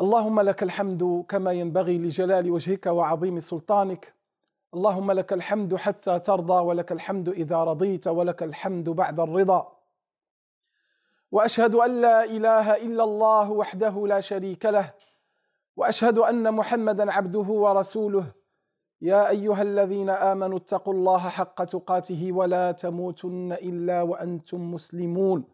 اللهم لك الحمد كما ينبغي لجلال وجهك وعظيم سلطانك. اللهم لك الحمد حتى ترضى ولك الحمد إذا رضيت ولك الحمد بعد الرضا. وأشهد أن لا إله إلا الله وحده لا شريك له. وأشهد أن محمدا عبده ورسوله. يا أيها الذين آمنوا اتقوا الله حق تقاته ولا تموتن إلا وأنتم مسلمون.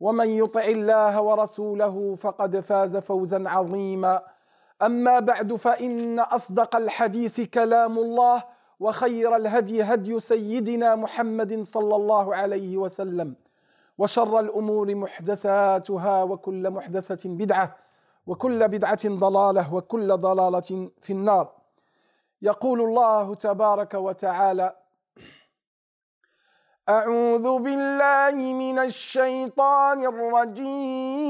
ومن يطع الله ورسوله فقد فاز فوزا عظيما. أما بعد فإن أصدق الحديث كلام الله وخير الهدي هدي سيدنا محمد صلى الله عليه وسلم وشر الأمور محدثاتها وكل محدثة بدعة وكل بدعة ضلالة وكل ضلالة في النار. يقول الله تبارك وتعالى أعوذ بالله من الشيطان الرجيم.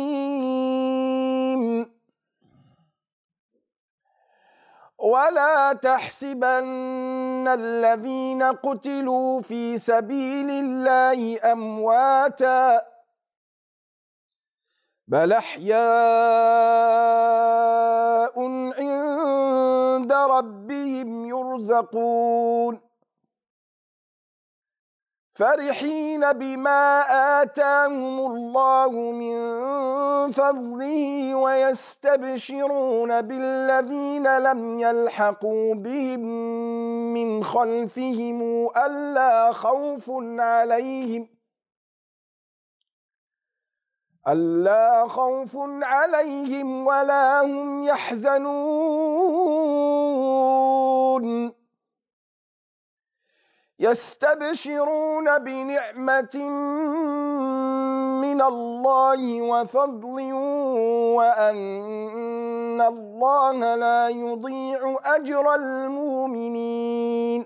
ولا تحسبن الذين قتلوا في سبيل الله أمواتا بل أحياء عند ربهم يرزقون. فرحين بما آتاهم الله من فضله ويستبشرون بالذين لم يلحقوا بهم من خلفهم ألا خوف عليهم ألا خوف عليهم ولا هم يحزنون يستبشرون بنعمة من الله وفضل وأن الله لا يضيع أجر المؤمنين.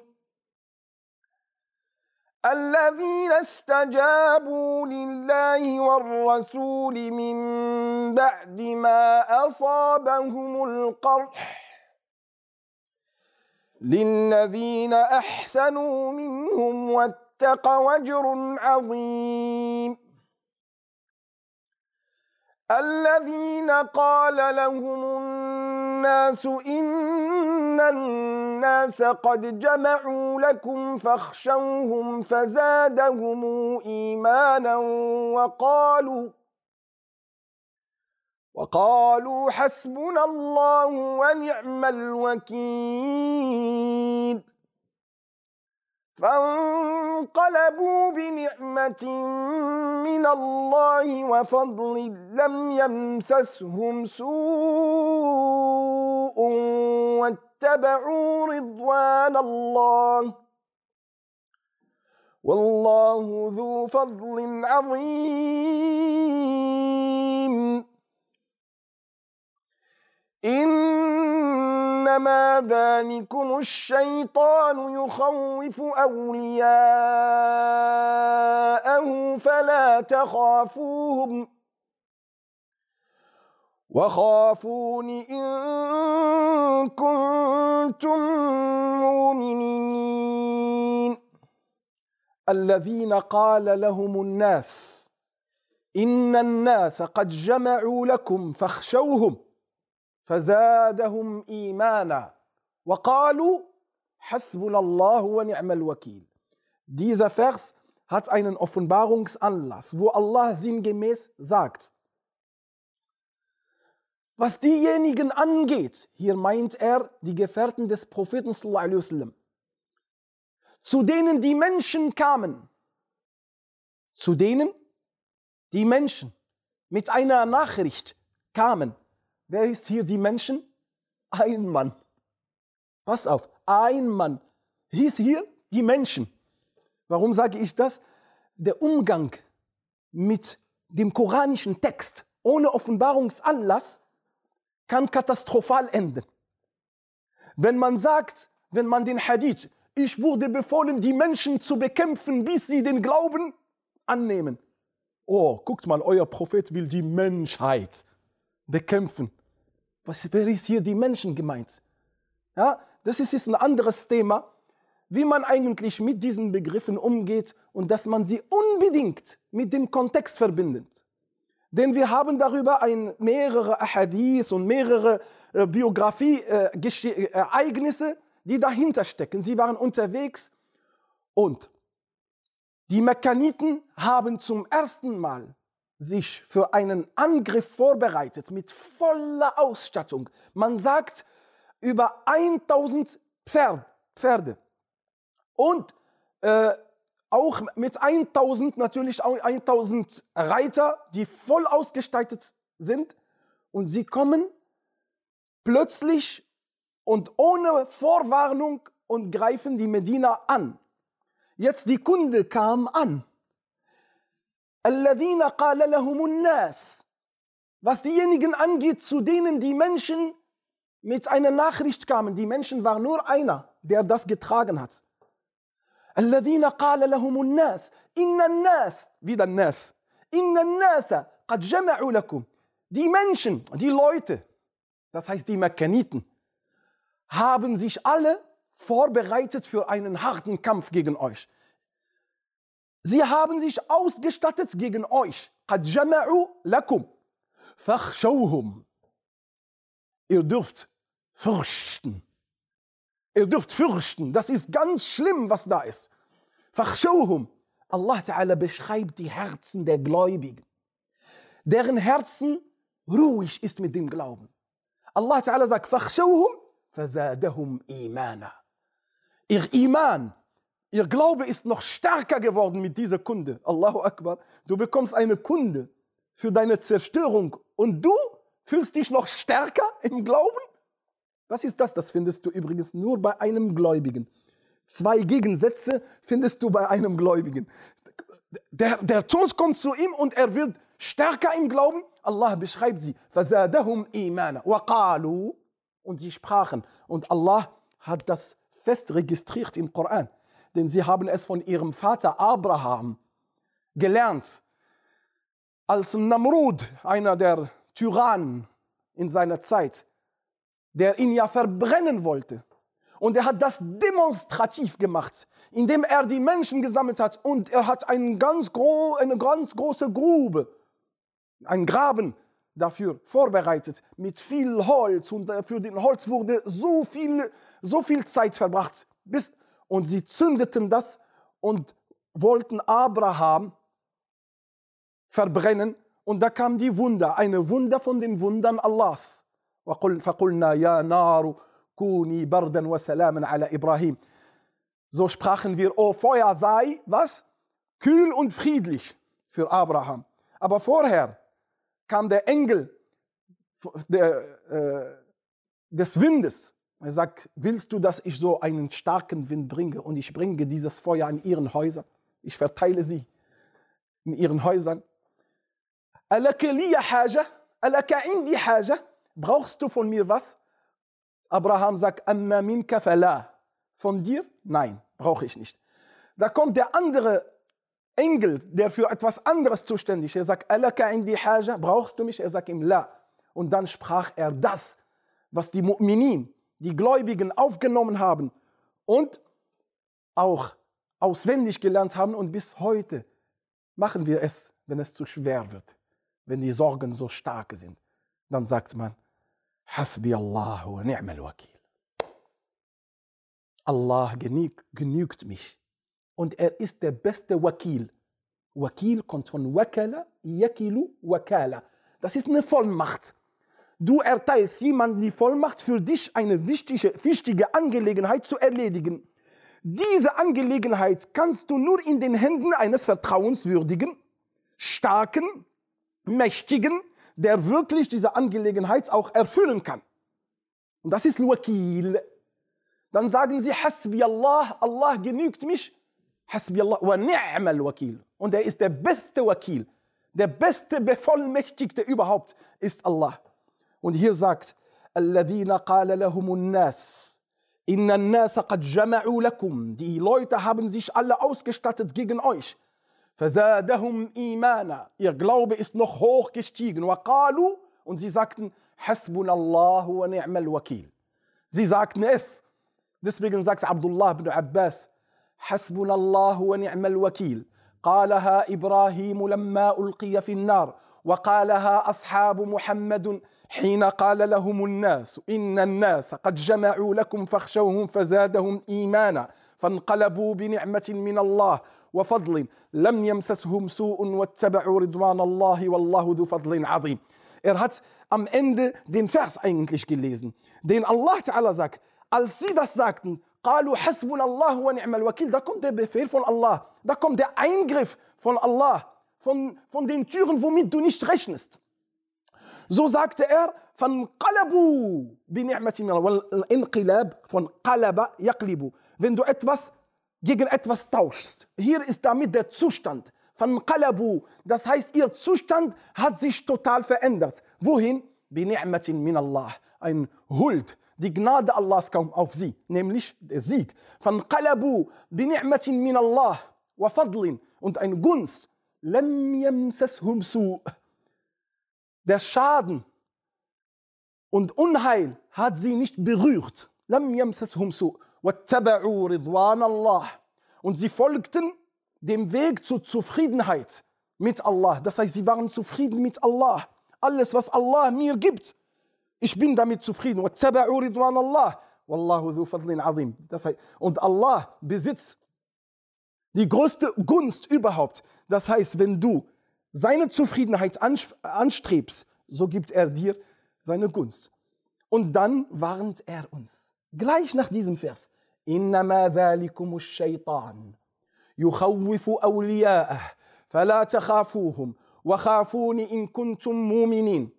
الذين استجابوا لله والرسول من بعد ما أصابهم القرح للذين احسنوا منهم واتقوا اجر عظيم. الذين قال لهم الناس ان الناس قد جمعوا لكم فاخشوهم فزادهم ايمانا وقالوا وقالوا حسبنا الله ونعم الوكيل. فانقلبوا بنعمة من الله وفضل لم يمسسهم سوء واتبعوا رضوان الله. والله ذو فضل عظيم. إنما ذلكم الشيطان يخوف أولياءه فلا تخافوهم وخافون إن كنتم مؤمنين. الذين قال لهم الناس إن الناس قد جمعوا لكم فاخشوهم فزادهم ايمانا وقالوا حسبنا الله ونعم الوكيل Dieser Vers hat einen Offenbarungsanlass, wo Allah sinngemäß sagt, was diejenigen angeht, hier meint er die Gefährten des Propheten sallallahu alaihi wasallam, zu denen die Menschen kamen, zu denen die Menschen mit einer Nachricht kamen, Wer ist hier die Menschen? Ein Mann. Pass auf, ein Mann. Hieß hier die Menschen. Warum sage ich das? Der Umgang mit dem koranischen Text ohne Offenbarungsanlass kann katastrophal enden. Wenn man sagt, wenn man den Hadith, ich wurde befohlen, die Menschen zu bekämpfen, bis sie den Glauben annehmen. Oh, guckt mal, euer Prophet will die Menschheit bekämpfen. Was, wer ist hier die Menschen gemeint? Ja, das ist jetzt ein anderes Thema, wie man eigentlich mit diesen Begriffen umgeht und dass man sie unbedingt mit dem Kontext verbindet. Denn wir haben darüber ein, mehrere Ahadith und mehrere äh, Biografie-Ereignisse, äh, die dahinter stecken. Sie waren unterwegs und die Mekkaniten haben zum ersten Mal sich für einen Angriff vorbereitet mit voller Ausstattung. Man sagt über 1000 Pferd, Pferde und äh, auch mit 1000 natürlich auch 1000 Reiter, die voll ausgestattet sind und sie kommen plötzlich und ohne Vorwarnung und greifen die Medina an. Jetzt die Kunde kam an. Was diejenigen angeht, zu denen die Menschen mit einer Nachricht kamen. Die Menschen war nur einer, der das getragen hat. الذين قال لهم الناس إن الناس wieder الناس إن الناس قد جمعوا لكم die Menschen, die Leute, das heißt die Mekkaniten, haben sich alle vorbereitet für einen harten Kampf gegen euch. Sie haben sich ausgestattet gegen euch. قد جمعوا لكم فاخشوهم. Ihr dürft fürchten. Ihr dürft fürchten. Das ist ganz schlimm, was da ist. فاخشوهم. Allah Ta'ala beschreibt die Herzen der Gläubigen, deren Herzen ruhig ist mit dem Glauben. Allah Ta'ala sagt, فاخشوهم فزادهم إيمانا. Ihr Iman, ihr Glaube ist noch stärker geworden mit dieser Kunde. Allahu Akbar. Du bekommst eine Kunde für deine Zerstörung und du fühlst dich noch stärker im Glauben? Was ist das? Das findest du übrigens nur bei einem Gläubigen. Zwei Gegensätze findest du bei einem Gläubigen. Der, der Tod kommt zu ihm und er wird stärker im Glauben. Allah beschreibt sie. فَزَادَهُمْ إِيمَانًا وَقَالُوا Und sie sprachen. Und Allah hat das fest registriert im Koran. Denn sie haben es von ihrem Vater Abraham gelernt. Als Namrud, einer der Tyrannen in seiner Zeit, der ihn ja verbrennen wollte. Und er hat das demonstrativ gemacht, indem er die Menschen gesammelt hat und er hat einen ganz eine ganz große Grube, einen Graben dafür vorbereitet mit viel Holz und für den Holz wurde so viel, so viel Zeit verbracht. Bis, und sie zündeten das und wollten Abraham verbrennen und da kam die Wunder, eine Wunder von den Wundern Allahs. فقلنا يا نار كوني بردا وسلاما على إبراهيم. So sprachen wir, oh Feuer sei, was? Kühl und friedlich für Abraham. Aber vorher kam der Engel der, äh, des Windes. er sagt, willst du, dass ich so einen starken Wind bringe und ich bringe dieses Feuer in ihren Häusern? Ich verteile sie in ihren Häusern. Brauchst du von mir was? Abraham sagt. Von dir? Nein, brauche ich nicht. Da kommt der andere Engel, der für etwas anderes zuständig ist. Er sagt, brauchst du mich? Er sagt ihm, la. Und dann sprach er das, was die Mu'minin, die Gläubigen aufgenommen haben und auch auswendig gelernt haben und bis heute machen wir es, wenn es zu schwer wird, wenn die Sorgen so stark sind. Dann sagt man, Hasbi Allah wa ni'mal wakil. Allah genügt mich und er ist der beste Wakil. Wakil kommt von Wakala, Yakilu, Wakala. Das ist eine Vollmacht. Du erteilst jemandem die Vollmacht, für dich eine wichtige, wichtige Angelegenheit zu erledigen. Diese Angelegenheit kannst du nur in den Händen eines vertrauenswürdigen, starken, mächtigen, der wirklich diese Angelegenheit auch erfüllen kann. Und das ist Wakil. Dann sagen sie, Hasbi Allah, Allah genügt mich. Hasbi Allah wa ni'mal Wakil. Und er ist der beste Wakil. Der beste Bevollmächtigte überhaupt ist Allah. Und hier sagt, الذين قال لهم الناس إن الناس قد جمعوا لكم die Leute haben sich alle ausgestattet gegen euch فزادهم إيمانا ihr Glaube ist noch hoch gestiegen وقالوا und sie sagten حسبنا الله ونعم الوكيل sie sagten es deswegen sagt Abdullah ibn Abbas حسبنا الله ونعم الوكيل قالها إبراهيم لما القي في النار وقالها أصحاب محمد حين قال لهم الناس إن الناس قد جمعوا لكم فاخشوهم فزادهم إيمانا فانقلبوا بنعمة من الله وفضل لم يمسسهم سوء واتبعوا رضوان الله والله ذو فضل عظيم. Er hat am Ende den Vers eigentlich gelesen, den Allah Ta'ala sagt, als sie das sagten, قالوا حسبنا الله ونعم الوكيل. Da kommt der Befehl von Allah. Da kommt der Eingriff von Allah. von, von den Türen womit du nicht rechnest so sagte er فانقلبوا بنعمة من الله والانقلاب von قلب يقلب wenn du etwas gegen etwas tauschst hier ist damit der Zustand فانقلبوا das heißt ihr Zustand hat sich total verändert wohin بنعمة من الله ein Huld die Gnade Allahs kam auf sie, nämlich der Sieg. Von Qalabu bini'matin min Allah wa fadlin und ein Gunst. der Schaden und Unheil hat sie nicht berührt. Wattaba'u Allah. Und sie folgten dem Weg zur Zufriedenheit mit Allah. Das heißt, sie waren zufrieden mit Allah. Alles, was Allah mir gibt, ich bin damit zufrieden. Das heißt, und Allah besitzt die größte Gunst überhaupt. Das heißt, wenn du seine Zufriedenheit anstrebst, so gibt er dir seine Gunst. Und dann warnt er uns, gleich nach diesem Vers, إنما ذلكم الشيطان يخوف أولياءه فلا تخافوهم وخافون إن كنتم مؤمنين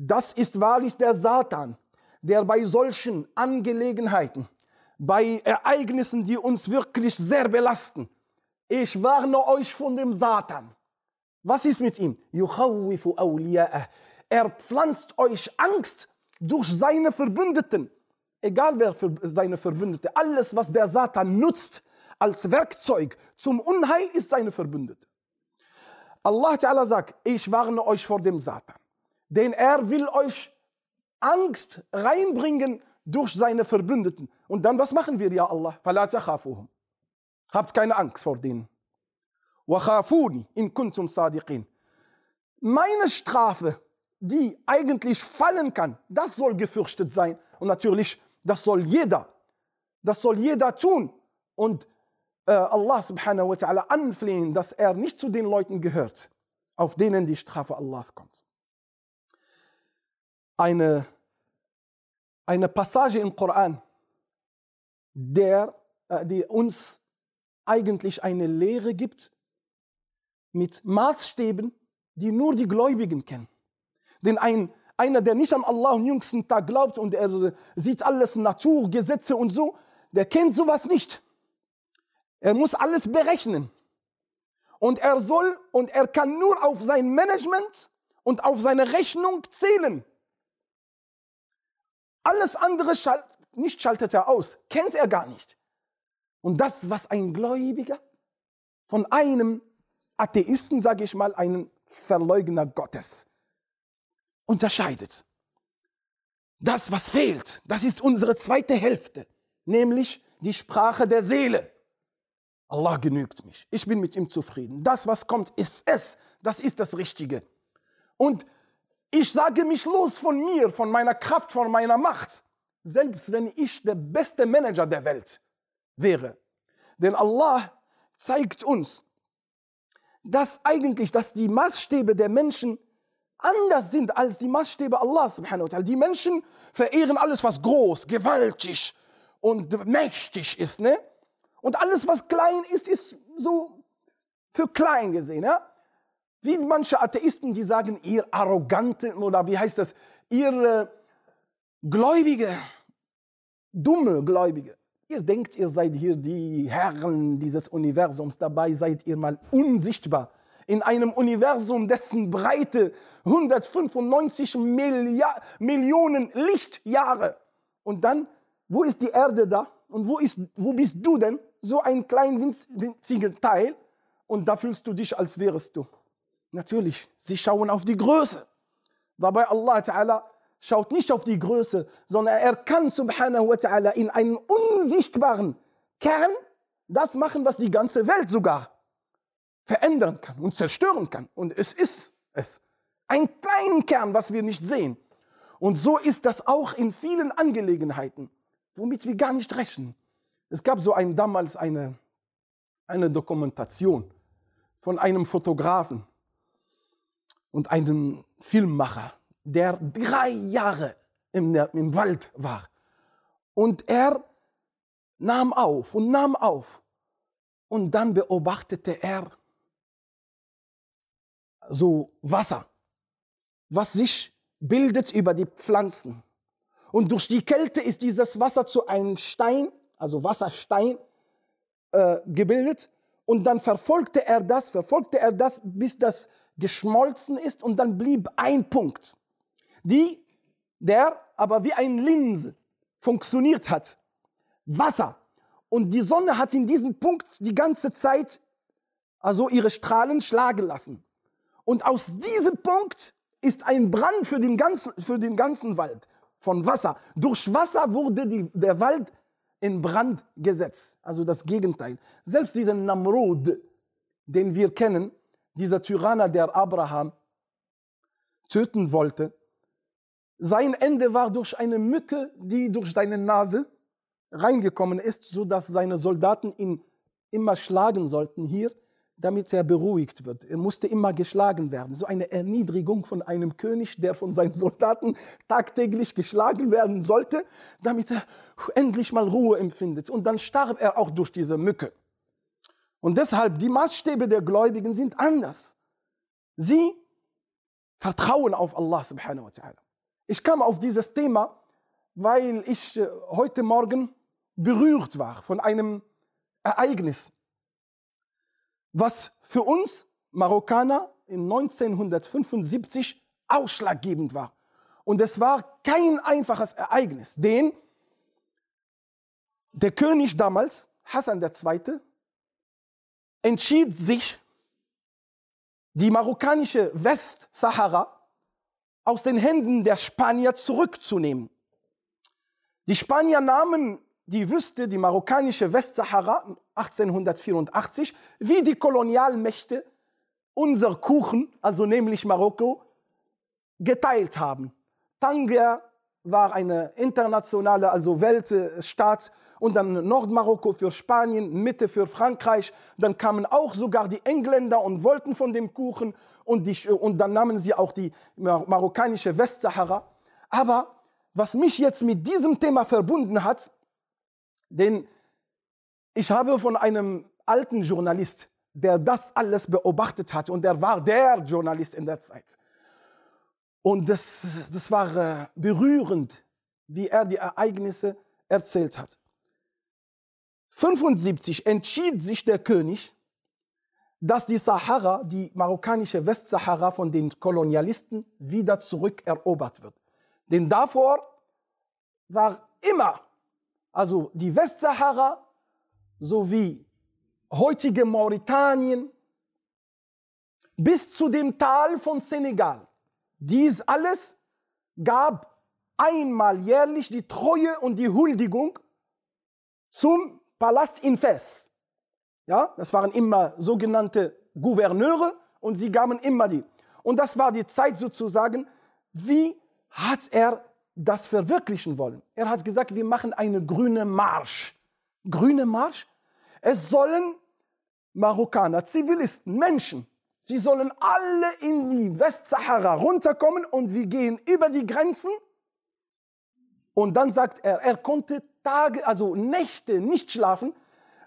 das ist wahrlich der Satan, der bei solchen Angelegenheiten, bei Ereignissen, die uns wirklich sehr belasten, ich warne euch von dem Satan. Was ist mit ihm? Er pflanzt euch Angst durch seine Verbündeten. Egal wer seine Verbündete. Alles, was der Satan nutzt als Werkzeug zum Unheil, ist seine Verbündete. Allah Ta'ala sagt, ich warne euch vor dem Satan denn er will euch Angst reinbringen durch seine Verbündeten. Und dann, was machen wir, ja Allah? Habt keine Angst vor denen. in kuntum sadiqin. Meine Strafe, die eigentlich fallen kann, das soll gefürchtet sein. Und natürlich, das soll jeder, das soll jeder tun. Und äh, Allah subhanahu wa ta'ala anflehen, dass er nicht zu den Leuten gehört, auf denen die Strafe Allahs kommt eine, eine Passage im Koran, der, äh, die uns eigentlich eine Lehre gibt mit Maßstäben, die nur die Gläubigen kennen. Denn ein, einer, der nicht an Allah am jüngsten Tag glaubt und er sieht alles Naturgesetze und so, der kennt sowas nicht. Er muss alles berechnen. Und er soll und er kann nur auf sein Management und auf seine Rechnung zählen. Alles andere schalt, nicht schaltet er aus, kennt er gar nicht. Und das, was ein Gläubiger von einem Atheisten, sage ich mal, einem Verleugner Gottes unterscheidet. Das, was fehlt, das ist unsere zweite Hälfte, nämlich die Sprache der Seele. Allah genügt mich. Ich bin mit ihm zufrieden. Das, was kommt, ist es. Das ist das Richtige. Und ich sage mich los von mir, von meiner Kraft, von meiner Macht, selbst wenn ich der beste Manager der Welt wäre. Denn Allah zeigt uns, dass eigentlich, dass die Maßstäbe der Menschen anders sind als die Maßstäbe Allah subhanahu wa ta'ala. Die Menschen verehren alles, was groß, gewaltig und mächtig ist. Ne? Und alles, was klein ist, ist so für klein gesehen. Ja? Wie manche Atheisten, die sagen, ihr arrogante, oder wie heißt das, ihr äh, Gläubige, dumme Gläubige. Ihr denkt, ihr seid hier die Herren dieses Universums, dabei seid ihr mal unsichtbar. in einem Universum, dessen Breite 195 Milliard Millionen Lichtjahre. Und dann, wo ist die Erde da? Und wo, ist, wo bist du denn? So ein klein winziger Teil. Und da fühlst du dich, als wärst du. Natürlich, sie schauen auf die Größe. Dabei Allah Ta'ala schaut nicht auf die Größe, sondern er kann subhanahu wa ta'ala in einem unsichtbaren Kern das machen, was die ganze Welt sogar verändern kann und zerstören kann. Und es ist es. Ein kleinen Kern, was wir nicht sehen. Und so ist das auch in vielen Angelegenheiten, womit wir gar nicht rechnen. Es gab so ein, damals eine, eine Dokumentation von einem Fotografen und einem Filmmacher, der drei Jahre im, im Wald war. Und er nahm auf und nahm auf. Und dann beobachtete er so Wasser, was sich bildet über die Pflanzen. Und durch die Kälte ist dieses Wasser zu einem Stein, also Wasserstein, äh, gebildet. Und dann verfolgte er das, verfolgte er das, bis das geschmolzen ist. Und dann blieb ein Punkt, die, der aber wie ein Linse funktioniert hat. Wasser. Und die Sonne hat in diesem Punkt die ganze Zeit also ihre Strahlen schlagen lassen. Und aus diesem Punkt ist ein Brand für den ganzen, für den ganzen Wald von Wasser. Durch Wasser wurde die, der Wald in Brand gesetzt. Also das Gegenteil. Selbst diesen Namrud, den wir kennen, dieser Tyranner, der Abraham töten wollte, sein Ende war durch eine Mücke, die durch seine Nase reingekommen ist, sodass seine Soldaten ihn immer schlagen sollten hier damit er beruhigt wird. Er musste immer geschlagen werden. So eine Erniedrigung von einem König, der von seinen Soldaten tagtäglich geschlagen werden sollte, damit er endlich mal Ruhe empfindet. Und dann starb er auch durch diese Mücke. Und deshalb, die Maßstäbe der Gläubigen sind anders. Sie vertrauen auf Allah subhanahu wa ta'ala. Ich kam auf dieses Thema, weil ich äh, heute Morgen berührt war von einem Ereignis was für uns Marokkaner im 1975 ausschlaggebend war. Und es war kein einfaches Ereignis, denn der König damals, Hassan II., entschied sich, die marokkanische Westsahara aus den Händen der Spanier zurückzunehmen. Die Spanier nahmen die Wüste, die marokkanische Westsahara 1884, wie die Kolonialmächte unser Kuchen, also nämlich Marokko, geteilt haben. Tanger war eine internationale, also Weltstaat und dann Nordmarokko für Spanien, Mitte für Frankreich. Dann kamen auch sogar die Engländer und wollten von dem Kuchen und, die, und dann nahmen sie auch die marokkanische Westsahara. Aber was mich jetzt mit diesem Thema verbunden hat, denn ich habe von einem alten Journalist, der das alles beobachtet hat, und er war der Journalist in der Zeit. Und das, das war äh, berührend, wie er die Ereignisse erzählt hat. 75 entschied sich der König, dass die Sahara, die marokkanische Westsahara von den Kolonialisten wieder zurückerobert wird. Denn davor war immer also die Westsahara sowie heutige Mauretanien bis zu dem Tal von Senegal. Dies alles gab einmal jährlich die Treue und die Huldigung zum Palast in Fes. Ja, das waren immer sogenannte Gouverneure und sie gaben immer die. Und das war die Zeit sozusagen, wie hat er das verwirklichen wollen. Er hat gesagt, wir machen eine grüne Marsch. Grüne Marsch? Es sollen Marokkaner, Zivilisten, Menschen, sie sollen alle in die Westsahara runterkommen und wir gehen über die Grenzen. Und dann sagt er, er konnte Tage, also Nächte nicht schlafen,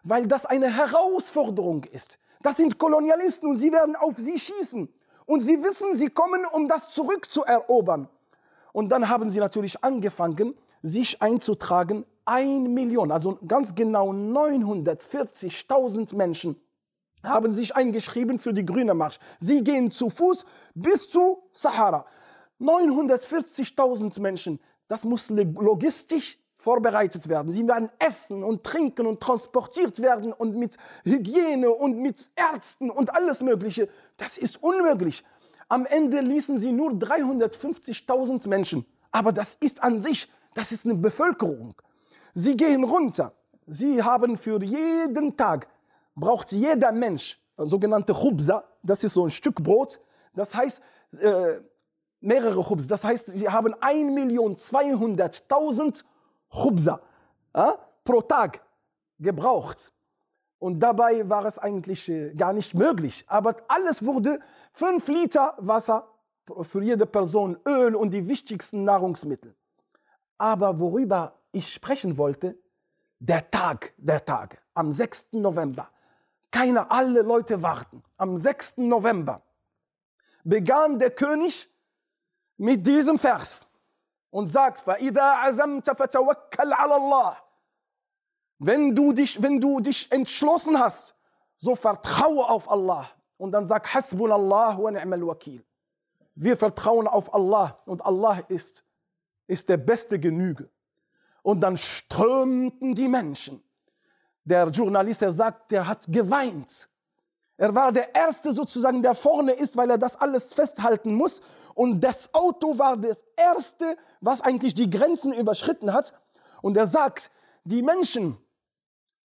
weil das eine Herausforderung ist. Das sind Kolonialisten und sie werden auf sie schießen. Und sie wissen, sie kommen, um das zurückzuerobern. Und dann haben sie natürlich angefangen, sich einzutragen. Ein Million, also ganz genau 940.000 Menschen haben sich eingeschrieben für die Grüne Marsch. Sie gehen zu Fuß bis zu Sahara. 940.000 Menschen. Das muss logistisch vorbereitet werden. Sie werden essen und trinken und transportiert werden und mit Hygiene und mit Ärzten und alles Mögliche. Das ist unmöglich. Am Ende ließen sie nur 350.000 Menschen. Aber das ist an sich, das ist eine Bevölkerung. Sie gehen runter. Sie haben für jeden Tag, braucht jeder Mensch, sogenannte Chubza, das ist so ein Stück Brot. Das heißt, äh, mehrere Chubs. Das heißt, sie haben 1.200.000 Chubza äh, pro Tag gebraucht. Und dabei war es eigentlich äh, gar nicht möglich. Aber alles wurde 5 Liter Wasser für jede Person, Öl und die wichtigsten Nahrungsmittel. Aber worüber ich sprechen wollte, der Tag der Tage, am 6. November. Keiner, alle Leute warten. Am 6. November begann der König mit diesem Vers und sagt, wenn du dich, wenn du dich entschlossen hast, so vertraue auf Allah. Und dann sag, Hasbunallah wa ni'mal wakil. Wir vertrauen auf Allah und Allah ist, ist der beste Genüge. Und dann strömten die Menschen. Der Journalist, der sagt, der hat geweint. Er war der Erste sozusagen, der vorne ist, weil er das alles festhalten muss. Und das Auto war das Erste, was eigentlich die Grenzen überschritten hat. Und er sagt, die Menschen,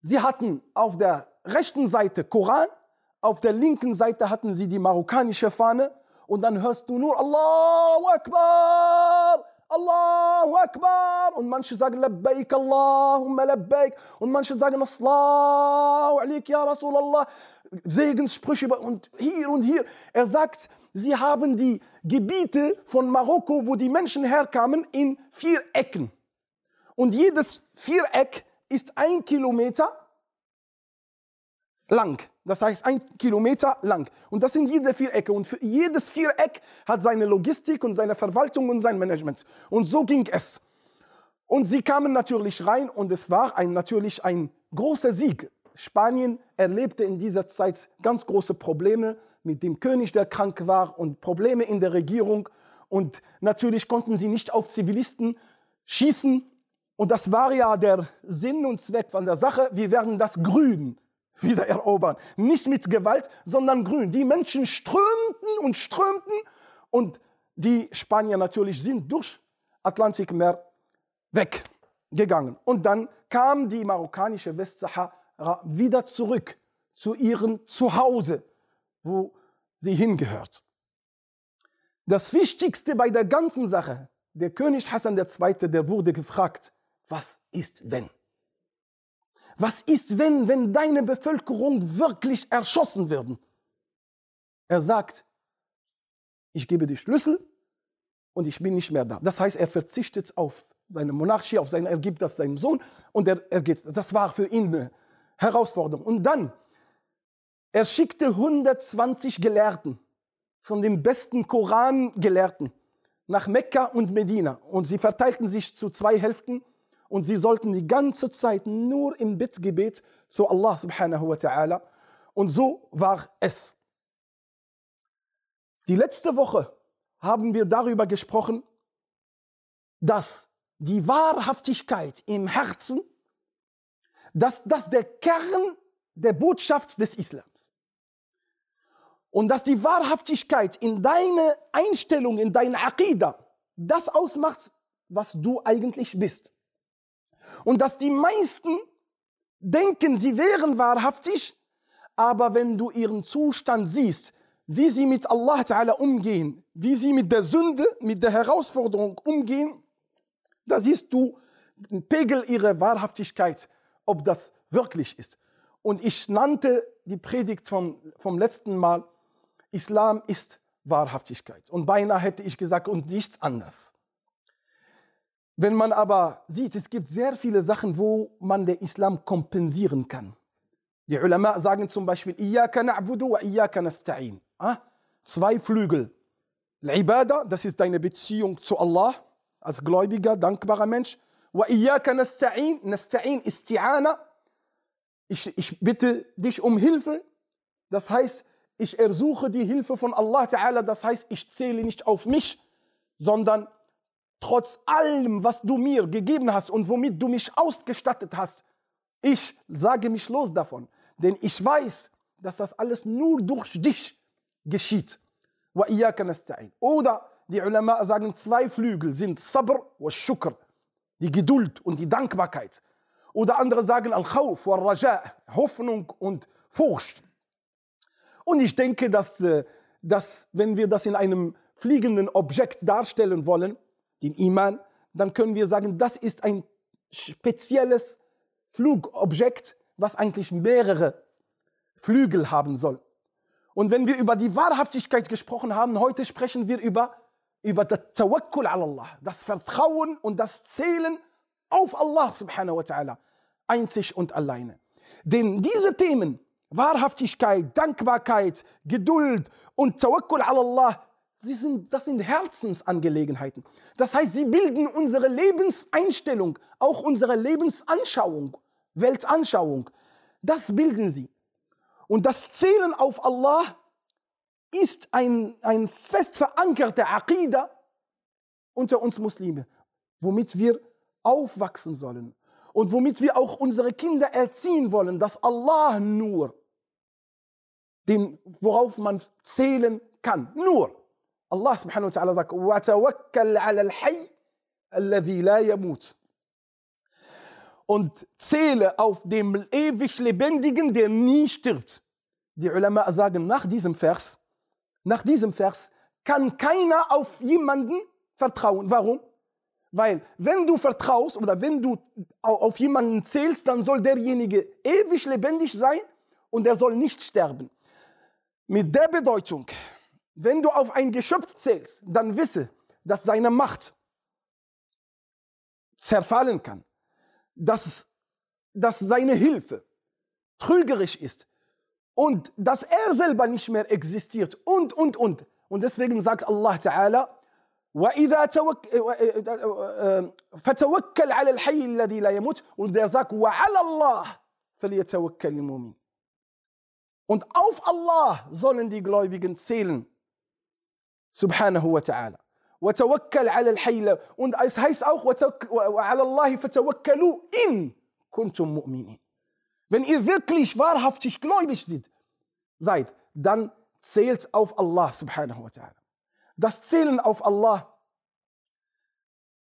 sie hatten auf der rechten Seite Koran, auf der linken Seite hatten sie die marokkanische Fahne. Und dann hörst du nur Allahu Akbar, Allahu Akbar. Und manche sagen Labbaik Allahumma Labbaik. Und manche sagen Aslahu alaik ya Rasulallah. Segenssprüche und hier und hier. Er sagt, sie haben die Gebiete von Marokko, wo die Menschen herkamen, in vier Ecken. Und jedes Viereck ist ein Kilometer lang. Das heißt, ein Kilometer lang. Und das sind jede Vierecke. Und für jedes Viereck hat seine Logistik und seine Verwaltung und sein Management. Und so ging es. Und sie kamen natürlich rein und es war ein, natürlich ein großer Sieg. Spanien erlebte in dieser Zeit ganz große Probleme mit dem König, der krank war und Probleme in der Regierung. Und natürlich konnten sie nicht auf Zivilisten schießen. Und das war ja der Sinn und Zweck von der Sache. Wir werden das Grün wieder erobern. Nicht mit Gewalt, sondern grün. Die Menschen strömten und strömten und die Spanier natürlich sind durch Atlantikmeer weggegangen. Und dann kam die marokkanische Westsahara wieder zurück zu ihrem Zuhause, wo sie hingehört. Das Wichtigste bei der ganzen Sache, der König Hassan II., der wurde gefragt, was ist wenn? Was ist, wenn, wenn deine Bevölkerung wirklich erschossen werden? Er sagt, ich gebe die Schlüssel und ich bin nicht mehr da. Das heißt, er verzichtet auf seine Monarchie, auf sein, er gibt das seinem Sohn und er, er geht. Das war für ihn eine Herausforderung. Und dann, er schickte 120 Gelehrten von den besten Korangelehrten nach Mekka und Medina und sie verteilten sich zu zwei Hälften und sie sollten die ganze Zeit nur im Bittgebet zu Allah subhanahu wa ta'ala. Und so war es. Die letzte Woche haben wir darüber gesprochen, dass die Wahrhaftigkeit im Herzen, dass das der Kern der Botschaft des Islams. Und dass die Wahrhaftigkeit in deiner Einstellung, in deiner Aqidah, das ausmacht, was du eigentlich bist. Und dass die meisten denken, sie wären wahrhaftig, aber wenn du ihren Zustand siehst, wie sie mit Allah Ta'ala umgehen, wie sie mit der Sünde, mit der Herausforderung umgehen, da siehst du den Pegel ihrer Wahrhaftigkeit, ob das wirklich ist. Und ich nannte die Predigt vom, vom letzten Mal, Islam ist Wahrhaftigkeit. Und beinahe hätte ich gesagt, und nichts anderes. Wenn man aber sieht, es gibt sehr viele Sachen, wo man den Islam kompensieren kann. Die Ulama sagen zum Beispiel, wa. Ah? Zwei Flügel. Al-Ibadah, das ist deine Beziehung zu Allah, als gläubiger, dankbarer Mensch. Nasta'in, nasta'in isti'ana. Ich, ich bitte dich um Hilfe. Das heißt, ich ersuche die Hilfe von Allah Ta'ala, das heißt, ich zähle nicht auf mich, sondern trotz allem, was du mir gegeben hast und womit du mich ausgestattet hast, ich sage mich los davon. Denn ich weiß, dass das alles nur durch dich geschieht. Oder die Ulama sagen, zwei Flügel sind Sabr und Shukr, die Geduld und die Dankbarkeit. Oder andere sagen Al-Khawf wa Raja, Hoffnung und Furcht. Und ich denke, dass, äh, dass wenn wir das in einem fliegenden Objekt darstellen wollen, den Iman, dann können wir sagen, das ist ein spezielles Flugobjekt, was eigentlich mehrere Flügel haben soll. Und wenn wir über die Wahrhaftigkeit gesprochen haben, heute sprechen wir über, über das Tawakkul ala Allah, das Vertrauen und das Zählen auf Allah subhanahu wa ta'ala, einzig und alleine. Denn diese Themen, Wahrhaftigkeit, Dankbarkeit, Geduld und Tawakkul ala Allah, sie sind, das sind Herzensangelegenheiten. Das heißt, sie bilden unsere Lebenseinstellung, auch unsere Lebensanschauung, Weltanschauung. Das bilden sie. Und das Zählen auf Allah ist ein, ein fest verankerter Aqidah unter uns Muslime, womit wir aufwachsen sollen und womit wir auch unsere Kinder erziehen wollen, dass Allah nur, dem, worauf man zählen kann, nur. Allah subhanahu wa ta'ala sagt, وَتَوَكَّلْ عَلَى الْحَيِّ الَّذِي لَا يَمُوتُ und zähle auf dem ewig Lebendigen, der nie stirbt. Die Ulama sagen nach diesem Vers, nach diesem Vers kann keiner auf jemanden vertrauen. Warum? Weil wenn du vertraust oder wenn du auf jemanden zählst, dann soll derjenige ewig lebendig sein und er soll nicht sterben. Mit der Bedeutung, wenn du auf ein Geschöpf zählst, dann wisse, dass seine Macht zerfallen kann dass, dass seine Hilfe trügerisch ist und dass er selber nicht mehr existiert und, und, und. Und deswegen sagt Allah Ta'ala, وإذا فتوكل على الحي الذي لا يموت und der sagt وعلى الله فليتوكل المؤمن und auf Allah sollen die Gläubigen zählen subhanahu wa ta'ala وتوكل على الحي und es heißt auch وعلى الله فتوكلوا إن كنتم مؤمنين wenn ihr wirklich wahrhaftig gläubig seid, seid dann zählt auf Allah subhanahu wa ta'ala das Zählen auf Allah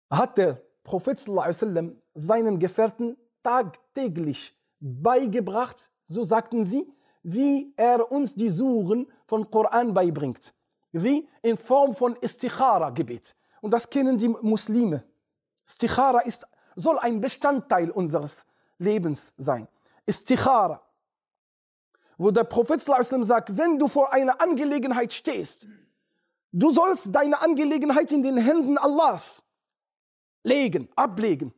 hat der Prophet sallam, seinen Gefährten tagtäglich beigebracht, so sagten sie, wie er uns die Suren von Koran beibringt. Wie? In Form von Istikhara-Gebet. Und das kennen die Muslime. Istikhara ist, soll ein Bestandteil unseres Lebens sein. Istikhara. Wo der Prophet sagt, wenn du vor einer Angelegenheit stehst, du sollst deine Angelegenheit in den Händen Allahs legen, ablegen.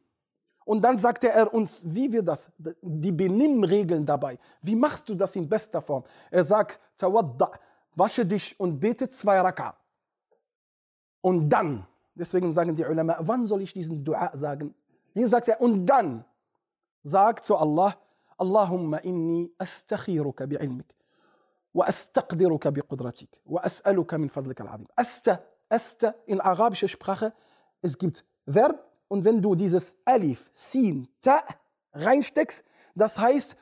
Und dann sagte er uns, wie wir das, die Benimmregeln dabei, wie machst du das in bester Form? Er sagt, tawadda, wasche dich und bete zwei Raka. Und dann, deswegen sagen die Ulama, wann soll ich diesen Dua sagen? Hier sagt er, und dann sag zu Allah, Allahumma inni astakhiruka bi'ilmik wa astaqdiruka biqudratik wa as'aluka min fadlika al-azim. Asta, asta in arabischer Sprache, es gibt Verb und wenn du dieses Alif, Sin, Ta reinsteckst, das heißt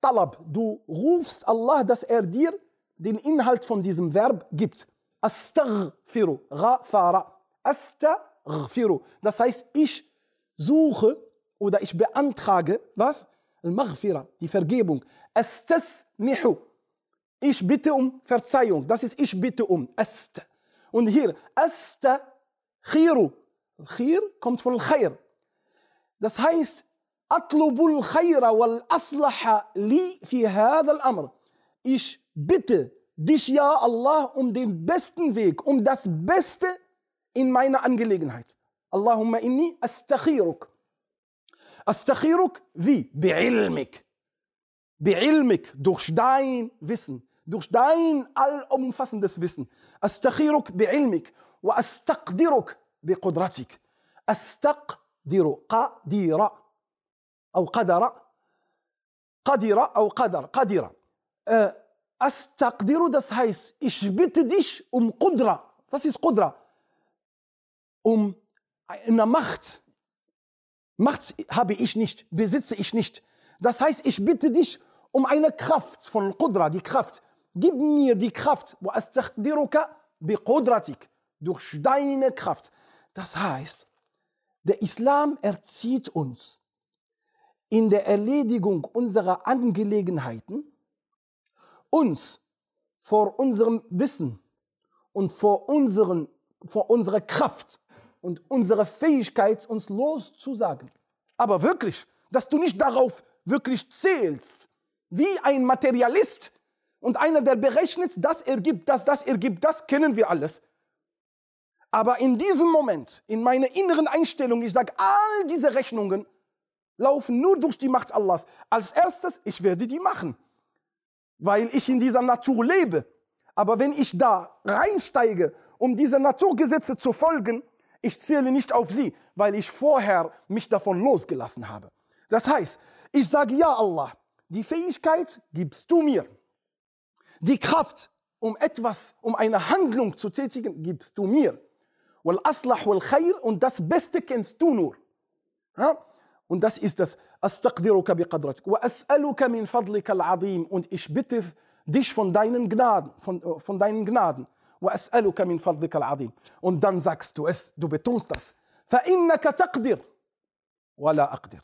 Talab, du rufst Allah, dass er dir den Inhalt von diesem Verb gibt. Astaghfiru, ghafara. Astaghfiru. Das heißt, ich suche oder ich beantrage, was? Al-Maghfira, die Vergebung. Astasmihu. Ich bitte um Verzeihung. Das ist ich bitte um. Ast. Und hier, astakhiru. Khir kommt von Khair. Das heißt, khayra wal aslaha li fi hadha al-amr. Ich bitte dich, ja Allah, um den besten Weg, um das Beste in meiner Angelegenheit. Allahumma inni astakhiruk. Astakhiruk wie? Bi'ilmik. Bi'ilmik, durch dein Wissen, durch dein allumfassendes Wissen. Astakhiruk bi'ilmik wa astaqdiruk biqudratik. Astaqdiru, qadira, أو قدر قدر أو قدر قدر Astaqdiru, das heißt, ich bitte dich um Qudra. Was ist Qudra? Um eine Macht. Macht habe ich nicht, besitze ich nicht. Das heißt, ich bitte dich um eine Kraft von Qudra, die Kraft. Gib mir die Kraft. Durch deine Kraft. Das heißt, der Islam erzieht uns in der Erledigung unserer Angelegenheiten, uns vor unserem Wissen und vor, unseren, vor unserer Kraft und unserer Fähigkeit, uns loszusagen. Aber wirklich, dass du nicht darauf wirklich zählst, wie ein Materialist und einer, der berechnet, das ergibt das, das ergibt das, kennen wir alles. Aber in diesem Moment, in meiner inneren Einstellung, ich sage, all diese Rechnungen laufen nur durch die Macht Allahs. Als erstes, ich werde die machen, weil ich in dieser Natur lebe. Aber wenn ich da reinsteige, um diese Naturgesetze zu folgen, ich zähle nicht auf sie, weil ich vorher mich davon losgelassen habe. Das heißt, ich sage, ja Allah, die Fähigkeit gibst du mir. Die Kraft, um etwas, um eine Handlung zu tätigen, gibst du mir. Und das Beste kennst du nur. Ja? Und das ist das. Astaqdiruka biqadratik. Wa as'aluka min fadlika al-azim. Und ich bitte dich von deinen Gnaden, von, von deinen Gnaden. Wa as'aluka min fadlika al-azim. Und dann sagst du es, du betonst das. فإنك تقدر ولا أقدر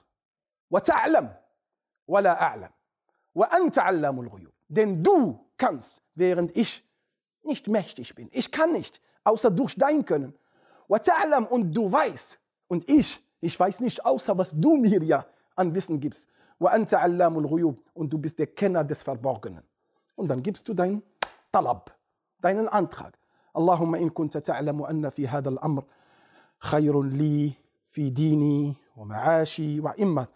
وتعلم ولا أعلم وأنت علام الغيوب denn du kannst während ich nicht mächtig bin ich kann nicht außer durch dein Können وتعلم und du weißt und ich ich weiß nicht außer was du mir ja an Wissen gibst وأنت علام الغيوب und du bist der Kenner des Verborgenen und dann gibst du dein Talab deinen Antrag اللهم إن كنت تعلم أن في هذا الأمر خير لي في ديني ومعاشي وإما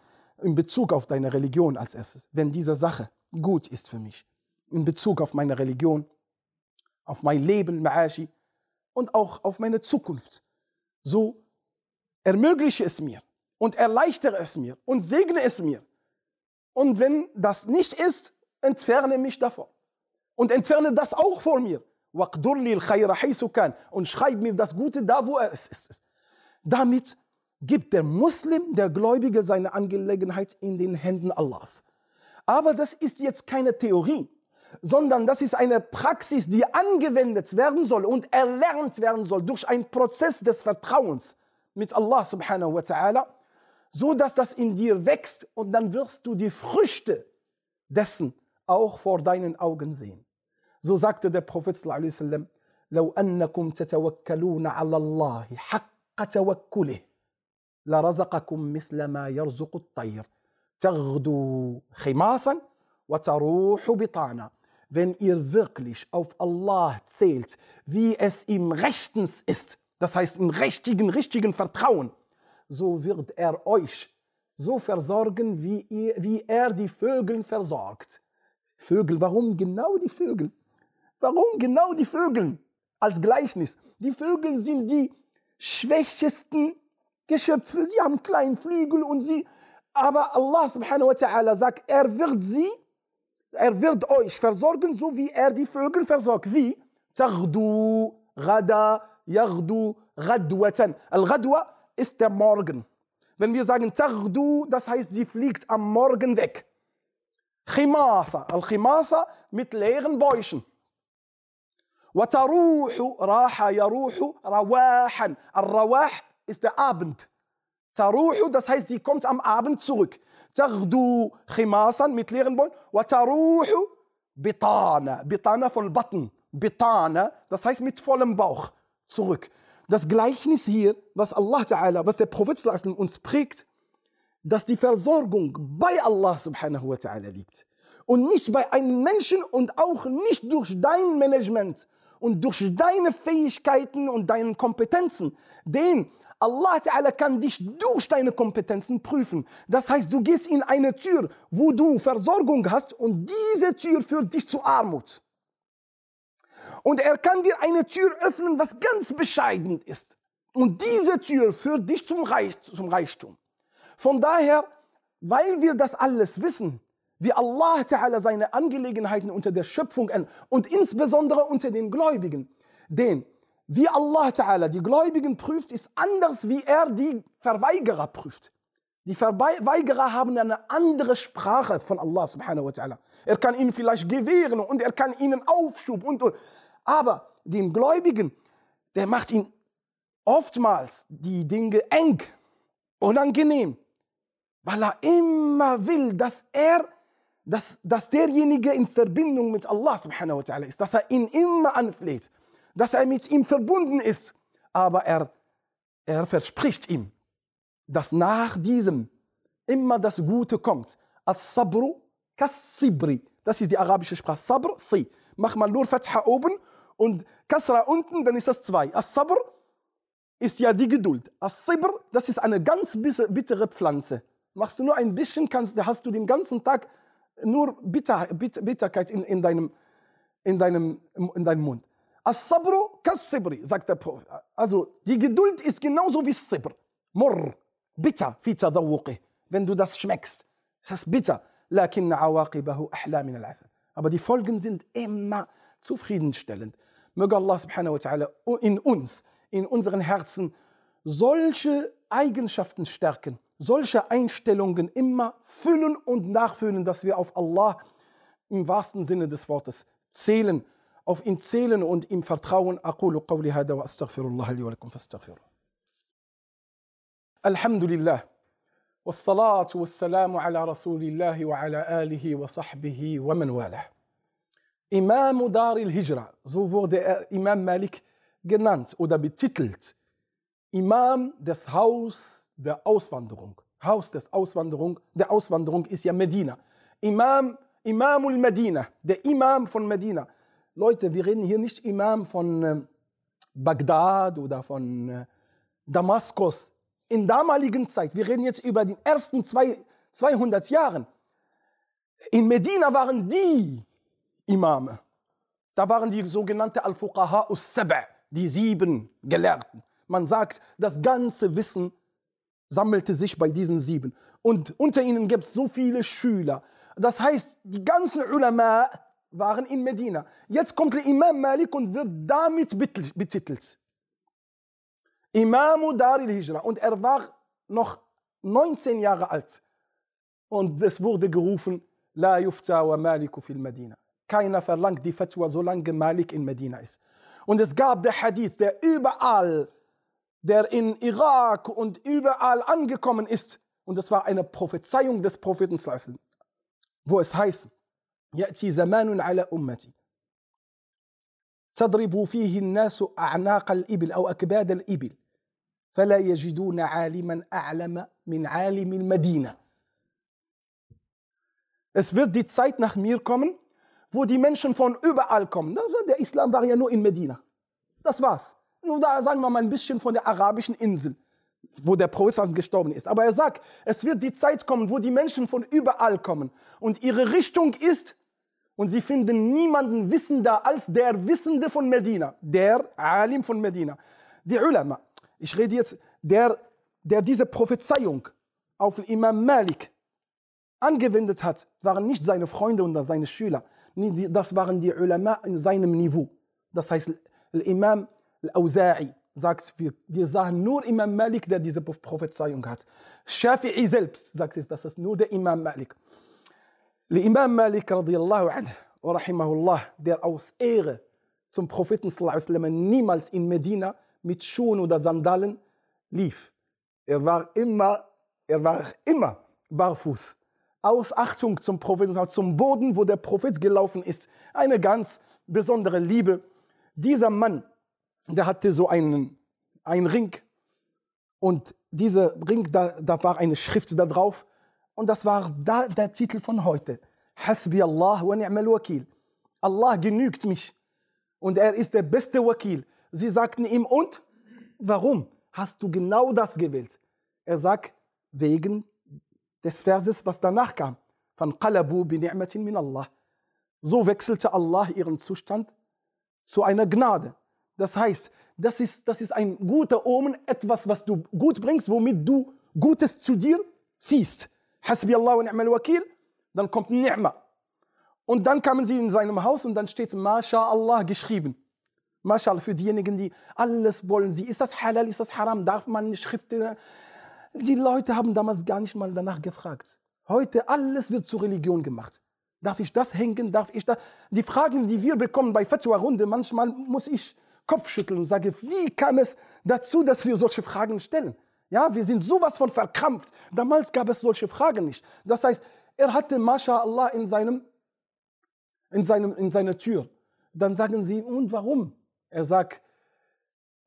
in Bezug auf deine Religion als erstes, wenn diese Sache gut ist für mich, in Bezug auf meine Religion, auf mein Leben, Ma'ashi und auch auf meine Zukunft, so ermögliche es mir und erleichtere es mir und segne es mir. Und wenn das nicht ist, entferne mich davon. Und entferne das auch vor mir. Und schreib mir das Gute da, wo es ist. Damit gibt der Muslim, der Gläubige, seine Angelegenheit in den Händen Allahs. Aber das ist jetzt keine Theorie, sondern das ist eine Praxis, die angewendet werden soll und erlernt werden soll durch einen Prozess des Vertrauens mit Allah subhanahu wa ta'ala, so dass das in dir wächst und dann wirst du die Früchte dessen auch vor deinen Augen sehen. So sagte der Prophet sallallahu alaihi wasallam, لو أنكم تتوكلون على الله حق توكله لرزقكم مثل ما يرزق الطير تغدو خماصا وتروح بطانا wenn ihr wirklich auf Allah zählt, wie es ihm rechtens ist, das heißt im richtigen, richtigen Vertrauen, so wird er euch so versorgen, wie, ihr, wie er die Vögel versorgt. Vögel, warum genau die Vögel? Warum genau die Vögel als Gleichnis? Die Vögel sind die schwächesten Geschöpfe, sie haben kleinen Flügel und sie, aber Allah subhanahu wa ta'ala sagt, er wird sie, er wird euch versorgen, so wie er die Vögel versorgt. Wie? Taghdu, Gada, Yaghdu, Ghadwatan. Al-Ghadwa ist der Morgen. Wenn wir sagen Taghdu, das heißt, sie fliegt am Morgen weg. Khimasa, Al-Khimasa mit leeren Bäuchen. وتروح راح يروح رواحا الرواح ist der Abend. Taruhu, das heißt, sie kommt am Abend zurück. Taghdu khimasan mit leeren Bäumen. Wa taruhu bitana. Bitana von Button. Bitana, das heißt mit vollem Bauch zurück. Das Gleichnis hier, was Allah Ta'ala, was der Prophet uns prägt, dass die Versorgung bei Allah subhanahu wa ta'ala liegt. Und nicht bei einem Menschen und auch nicht durch dein Management und durch deine Fähigkeiten und deine Kompetenzen. Denn Allah Ta'ala kann dich durch deine Kompetenzen prüfen. Das heißt, du gehst in eine Tür, wo du Versorgung hast und diese Tür führt dich zur Armut. Und er kann dir eine Tür öffnen, was ganz bescheiden ist. Und diese Tür führt dich zum, Reich, zum Reichtum. Von daher, weil wir das alles wissen, wie Allah Ta'ala seine Angelegenheiten unter der Schöpfung und insbesondere unter den Gläubigen. Denn wie Allah Ta'ala die Gläubigen prüft, ist anders, wie er die Verweigerer prüft. Die Verweigerer haben eine andere Sprache von Allah subhanahu wa ta'ala. Er kann ihnen vielleicht gewähren und er kann ihnen Aufschub und, und. Aber den Gläubigen, der macht ihnen oftmals die Dinge eng, unangenehm, weil er immer will, dass er, dass, dass derjenige in Verbindung mit Allah subhanahu wa ta'ala ist, dass er ihn immer anfleht, dass er mit ihm verbunden ist. Aber er, er verspricht ihm, dass nach diesem immer das Gute kommt. As-sabru kas-sibri. Das ist die arabische Sprache. Sabr, si. Mach mal nur Fatha oben und Kasra unten, dann ist das zwei. As-Sabr ist ja die Geduld. As-Sibr, das ist eine ganz bittere Pflanze. Machst du nur ein bisschen, kannst, hast du den ganzen Tag nur Bitter, Bitter, Bitterkeit in, in, deinem, in, deinem, in deinem Mund. As-Sabr, kas-Sibri, sagt der Prophet. Also die Geduld ist genauso wie Sibr. Murr, bitter, fi tadawuqih, wenn du das schmeckst. ist Das bitter. لكن عواقبه أحلى من العسل aber die Folgen sind immer zufriedenstellend möge Allah subhanahu wa ta'ala in uns in unseren Herzen solche Eigenschaften stärken solche Einstellungen immer füllen und nachfüllen dass wir auf Allah im wahrsten Sinne des Wortes zählen auf ihn zählen und ihm vertrauen أقول قولي هذا وأستغفر الله لي ولكم فاستغفروه الحمد لله والصلاة والسلام على رسول الله وعلى آله وصحبه ومن والاه. Dar al-Hijra, so wurde er Imam Malik genannt oder betitelt. Imam des Haus der Auswanderung. Haus des Auswanderung, der Auswanderung ist ja Medina. Imam, Imam al-Medina, der Imam von Medina. Leute, wir reden hier nicht Imam von äh, Bagdad oder von äh, Damaskus in damaligen Zeit, wir reden jetzt über die ersten zwei, 200 Jahre, in Medina waren die Imame. Da waren die sogenannten Al-Fuqaha us-Sab', die sieben Gelehrten. Man sagt, das ganze Wissen sammelte sich bei diesen sieben. Und unter ihnen gibt es so viele Schüler. Das heißt, die ganzen Ulama waren in Medina. Jetzt kommt der Imam Malik und wird damit betitelt. Imamu Daril Hijra. Und er war noch 19 Jahre alt. Und es wurde gerufen, La yufta wa maliku fil Medina. Keiner verlangt die Fatwa, solange Malik in Medina ist. Und es gab der Hadith, der überall, der in Irak und überall angekommen ist. Und es war eine Prophezeiung des Propheten, wo es heißt, يأتي زمان على أمتي تضرب فيه الناس أعناق الإبل أو أكباد الإبل فلا يجدون عالما أعلم من عالم المدينة. Es wird die Zeit nach mir kommen, wo die Menschen von überall kommen. Der Islam war ja nur in Medina. Das war's. Nur da sagen wir mal ein bisschen von der arabischen Insel, wo der Prophet gestorben ist. Aber er sagt, es wird die Zeit kommen, wo die Menschen von überall kommen. Und ihre Richtung ist, und sie finden niemanden wissender als der Wissende von Medina, der Alim von Medina, die Ulama. Ich rede jetzt, der, der diese Prophezeiung auf Imam Malik angewendet hat, waren nicht seine Freunde und seine Schüler. Das waren die Ulama in seinem Niveau. Das heißt, Imam al-Awza'i sagt, wir, wir sahen nur Imam Malik, der diese Prophezeiung hat. Shafi'i selbst sagt das ist nur der Imam Malik. Imam Malik radiallahu anhu, rahimahullah, der aus Ehre zum Propheten niemals in Medina mit Schuhen oder Sandalen lief. Er war immer, er war immer barfuß. Aus Achtung zum Propheten, zum Boden, wo der Prophet gelaufen ist. Eine ganz besondere Liebe. Dieser Mann, der hatte so einen, einen Ring. Und dieser Ring, da, da war eine Schrift da drauf. Und das war da der Titel von heute. Hasbi Allah wa ni'mal wakil. Allah genügt mich. Und er ist der beste Wakil. Sie sagten ihm, und warum hast du genau das gewählt? Er sagt, wegen des Verses, was danach kam. Von Qalabu bi min Allah. So wechselte Allah ihren Zustand zu einer Gnade. Das heißt, das ist, das ist ein guter Omen, etwas, was du gut bringst, womit du Gutes zu dir ziehst. Hasbi Allah wa ni'mal wakil. dann kommt Ni'ma. Und dann kamen sie in seinem Haus und dann steht MashaAllah geschrieben. MashaAllah für diejenigen, die alles wollen. Sie, ist das halal, ist das haram, darf man eine Schrift. Die Leute haben damals gar nicht mal danach gefragt. Heute alles wird zur Religion gemacht. Darf ich das hängen? Darf ich das? Die Fragen, die wir bekommen bei Fatwa-Runde, manchmal muss ich Kopfschütteln und sage, wie kam es dazu, dass wir solche Fragen stellen? Ja, wir sind sowas von verkrampft. Damals gab es solche Fragen nicht. Das heißt, er hatte MashaAllah in, seinem, in, seinem, in seiner Tür. Dann sagen sie, und warum? Er sagt,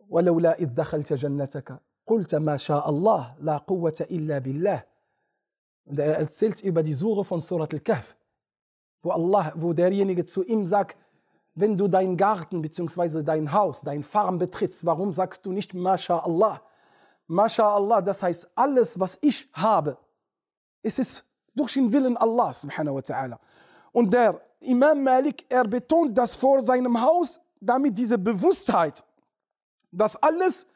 ولولا إذ دخلت جنتك قلت ما شاء الله لا قوة إلا بالله. Und er erzählt über die Sure von Surat al-Kahf wo Allah, wo derjenige zu ihm sagt, wenn du deinen Garten bzw. dein Haus, dein Farm betrittst, warum sagst du nicht MashaAllah? MashaAllah, das heißt, alles, was ich habe, es ist durch den Willen Allah subhanahu wa ta'ala. Und der Imam Malik, er betont das vor seinem Haus, damit diese Bewusstheit, dass alles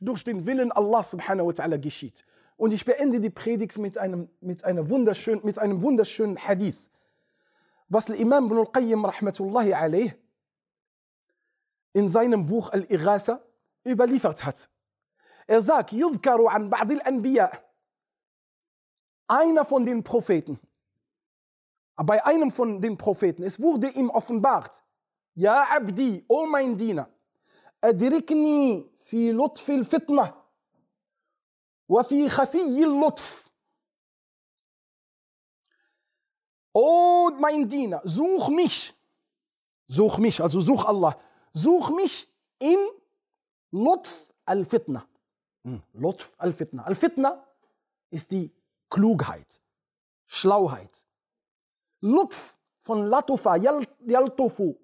durch den Willen Allah subhanahu wa ta'ala geschieht. Und ich beende die Predigt mit einem, mit, einer wunderschönen, mit einem wunderschönen Hadith was Imam Ibn al-Qayyim rahmatullahi alayh in seinem Buch Al-Ighatha überliefert hat. Er sagt, يذكر عن بعض الأنبياء einer von den Propheten, bei einem von den Propheten, es wurde ihm offenbart, Ja Abdi, o mein Diener, أدركني في لطف الفتنة وفي خفي اللطف Oh mein Diener, such mich. Such mich, also such Allah. Such mich in Lutf al-Fitna. Hm, Lutf al-Fitna. Al-Fitna ist die Klugheit, Schlauheit. Lutf von Latufa, Yaltufu.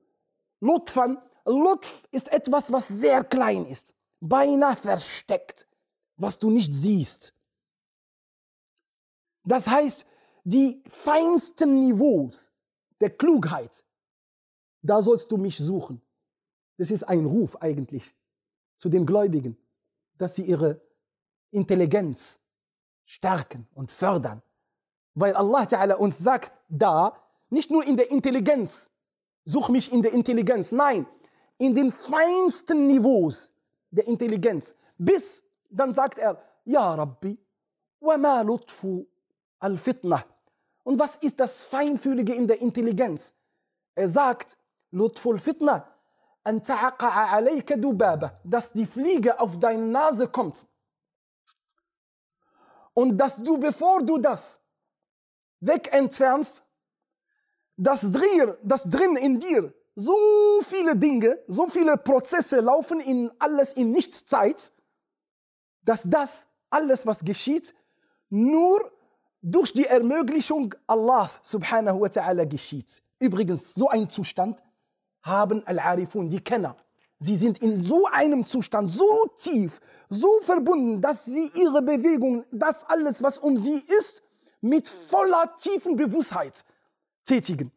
Lutfan, Lutf ist etwas, was sehr klein ist, beinahe versteckt, was du nicht siehst. Das heißt, die feinsten Niveaus der Klugheit, da sollst du mich suchen. Das ist ein Ruf eigentlich zu den Gläubigen, dass sie ihre Intelligenz stärken und fördern. Weil Allah Ta'ala uns sagt, da, nicht nur in der Intelligenz, such mich in der Intelligenz, nein, in den feinsten Niveaus der Intelligenz. Bis dann sagt er, Ja Rabbi, wa ma lutfu al-fitnah. Und was ist das Feinfühlige in der Intelligenz? Er sagt, Lutful Fitna, dass die Fliege auf deine Nase kommt. Und dass du, bevor du das wegentfernst, dass, drin, dass drin in dir so viele Dinge, so viele Prozesse laufen in alles in Nichtszeit, dass das alles, was geschieht, nur durch die Ermöglichung Allahs subhanahu wa ta'ala geschieht. Übrigens, so ein Zustand haben Al-Arifun, die Kenner. Sie sind in so einem Zustand so tief, so verbunden, dass sie ihre Bewegung, das alles, was um sie ist, mit voller tiefen Bewusstheit tätigen.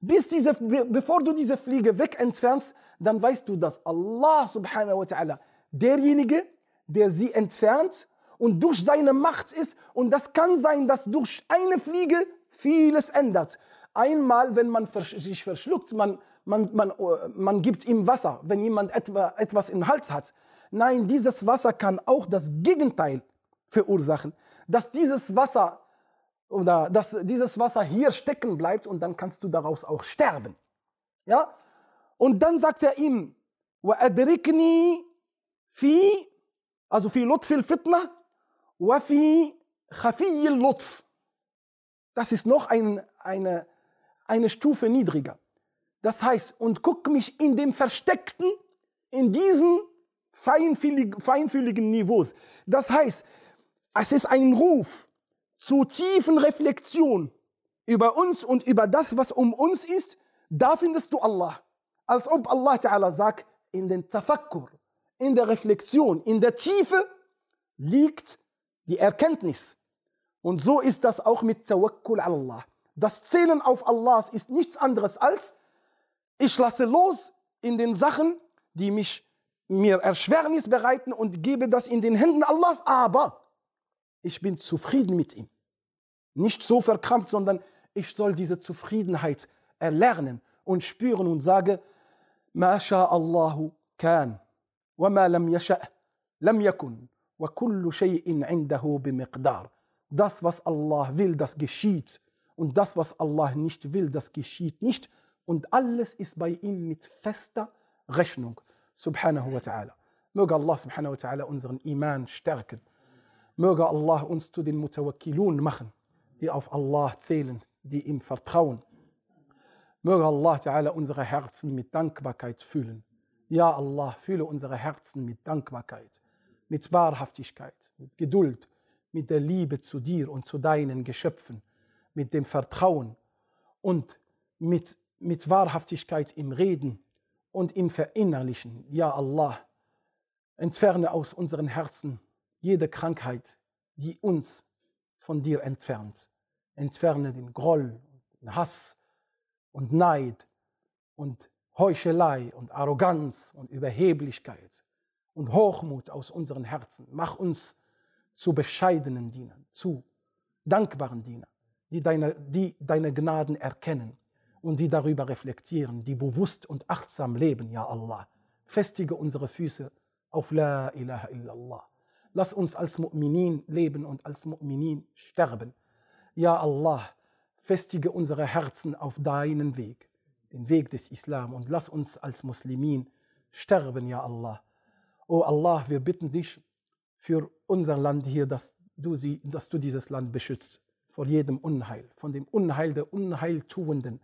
Bis diese, bevor du diese Fliege wegentfernst, dann weißt du, dass Allah subhanahu wa ta'ala derjenige, der sie entfernt und durch seine Macht ist. Und das kann sein, dass durch eine Fliege vieles ändert. Einmal, wenn man sich verschluckt, man, man, man, man gibt ihm Wasser, wenn jemand etwa, etwas im Hals hat. Nein, dieses Wasser kann auch das Gegenteil verursachen. Dass dieses Wasser oder dass dieses Wasser hier stecken bleibt und dann kannst du daraus auch sterben. Ja? Und dann sagt er ihm, وَأَدْرِكْنِي fi, also fi lutfil fitna, Wafi Khafi Lutf. Das ist noch ein, eine, eine Stufe niedriger. Das heißt, und guck mich in dem Versteckten, in diesen feinfühligen, feinfühligen Niveaus. Das heißt, es ist ein Ruf zu tiefen Reflexion über uns und über das, was um uns ist. Da findest du Allah. Als ob Allah Ta'ala sagt, in den Tafakkur, in der Reflexion, in der Tiefe liegt die Erkenntnis. Und so ist das auch mit Tawakkul Allah. Das Zählen auf Allah ist nichts anderes als, ich lasse los in den Sachen, die mich mir Erschwernis bereiten und gebe das in den Händen Allahs, aber ich bin zufrieden mit ihm. Nicht so verkrampft, sondern ich soll diese Zufriedenheit erlernen und spüren und sage, ما شاء الله كان وما لم يشأ لم يكن وكل شيء عنده بمقدار das was Allah will das geschieht und das was Allah nicht will das geschieht nicht und alles ist bei ihm mit fester Rechnung subhanahu wa ta'ala möge Allah subhanahu wa ta'ala unseren Iman stärken möge Allah uns zu den Mutawakkilun machen die auf Allah zählen die ihm vertrauen Möge Allah Ta'ala unsere Herzen mit Dankbarkeit füllen. Ja Allah, fülle unsere Herzen mit Dankbarkeit, mit Wahrhaftigkeit, mit Geduld, mit der Liebe zu dir und zu deinen Geschöpfen, mit dem Vertrauen und mit, mit Wahrhaftigkeit im Reden und im Verinnerlichen. Ja Allah, entferne aus unseren Herzen jede Krankheit, die uns von dir entfernt. Entferne den Groll, den Hass, und Neid und Heuchelei und Arroganz und Überheblichkeit und Hochmut aus unseren Herzen. Mach uns zu bescheidenen Dienern, zu dankbaren Dienern, die deine, die deine Gnaden erkennen und die darüber reflektieren, die bewusst und achtsam leben, ja Allah. Festige unsere Füße auf La ilaha illallah. Lass uns als Mu'minin leben und als Mu'minin sterben. Ja Allah, festige unsere Herzen auf deinen Weg, den Weg des Islam und lass uns als Muslimin sterben, ja Allah. O Allah, wir bitten dich für unser Land hier, dass du, sie, dass du dieses Land beschützt vor jedem Unheil, von dem Unheil der Unheiltuenden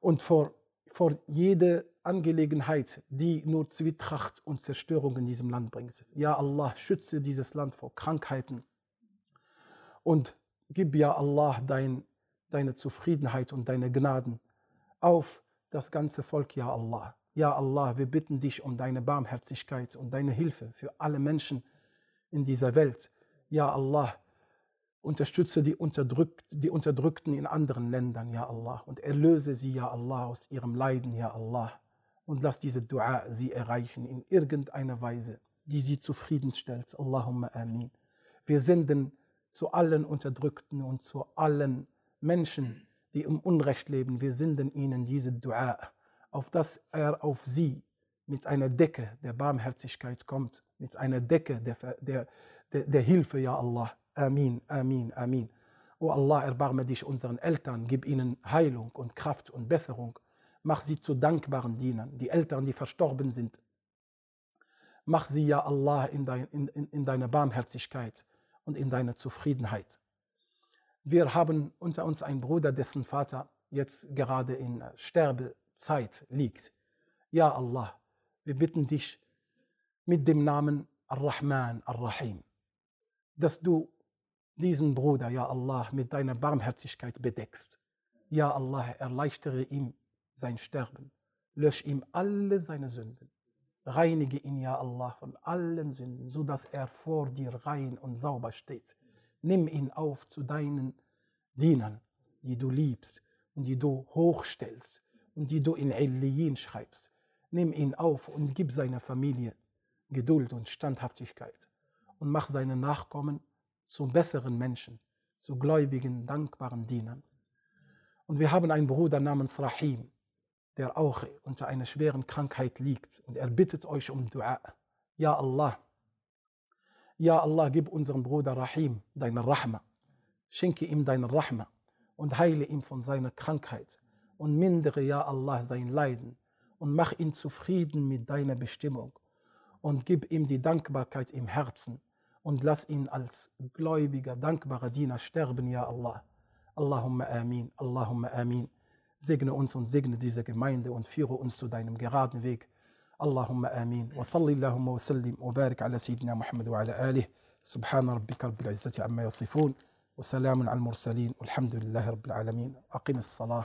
und vor, vor jeder Angelegenheit, die nur Zwietracht und Zerstörung in diesem Land bringt. Ja Allah, schütze dieses Land vor Krankheiten und gib ja Allah dein deine Zufriedenheit und deine Gnaden auf das ganze Volk, ja Allah. Ja Allah, wir bitten dich um deine Barmherzigkeit und deine Hilfe für alle Menschen in dieser Welt. Ja Allah, unterstütze die, Unterdrück die Unterdrückten in anderen Ländern, ja Allah, und erlöse sie, ja Allah, aus ihrem Leiden, ja Allah. Und lass diese Dua sie erreichen in irgendeiner Weise, die sie zufriedenstellt. Allahumma amin. Wir senden zu allen Unterdrückten und zu allen Menschen, die im Unrecht leben, wir senden ihnen diese Dua, auf dass er auf sie mit einer Decke der Barmherzigkeit kommt, mit einer Decke der, der, der, der Hilfe, ja Allah. Amin, Amin, Amin. O Allah, erbarme dich unseren Eltern, gib ihnen Heilung und Kraft und Besserung. Mach sie zu dankbaren Dienern, die Eltern, die verstorben sind. Mach sie, ja Allah, in, dein, in, in, in deine Barmherzigkeit und in deine Zufriedenheit. Wir haben unter uns einen Bruder, dessen Vater jetzt gerade in Sterbezeit liegt. Ja Allah, wir bitten dich mit dem Namen Ar-Rahman, Ar-Rahim, dass du diesen Bruder, ja Allah, mit deiner Barmherzigkeit bedeckst. Ja Allah, erleichtere ihm sein Sterben, lösch ihm alle seine Sünden, reinige ihn, ja Allah, von allen Sünden, so dass er vor dir rein und sauber steht nimm ihn auf zu deinen Dienern, die du liebst und die du hochstellst und die du in Illiyin schreibst. Nimm ihn auf und gib seiner Familie Geduld und Standhaftigkeit und mach seine Nachkommen zu besseren Menschen, zu gläubigen, dankbaren Dienern. Und wir haben einen Bruder namens Rahim, der auch unter einer schweren Krankheit liegt und er bittet euch um Dua. Ja Allah, ja Allah, gib unserem Bruder Rahim deine Rahma. Schenke ihm deine Rahma und heile ihn von seiner Krankheit und mindere, ja Allah, sein Leiden und mach ihn zufrieden mit deiner Bestimmung und gib ihm die Dankbarkeit im Herzen und lass ihn als gläubiger, dankbarer Diener sterben, ja Allah. Allahumma amin, Allahumma amin. Segne uns und segne diese Gemeinde und führe uns zu deinem geraden Weg. اللهم امين وصل اللهم وسلم وبارك على سيدنا محمد وعلى اله سبحان ربك رب العزه عما يصفون وسلام على المرسلين والحمد لله رب العالمين اقم الصلاه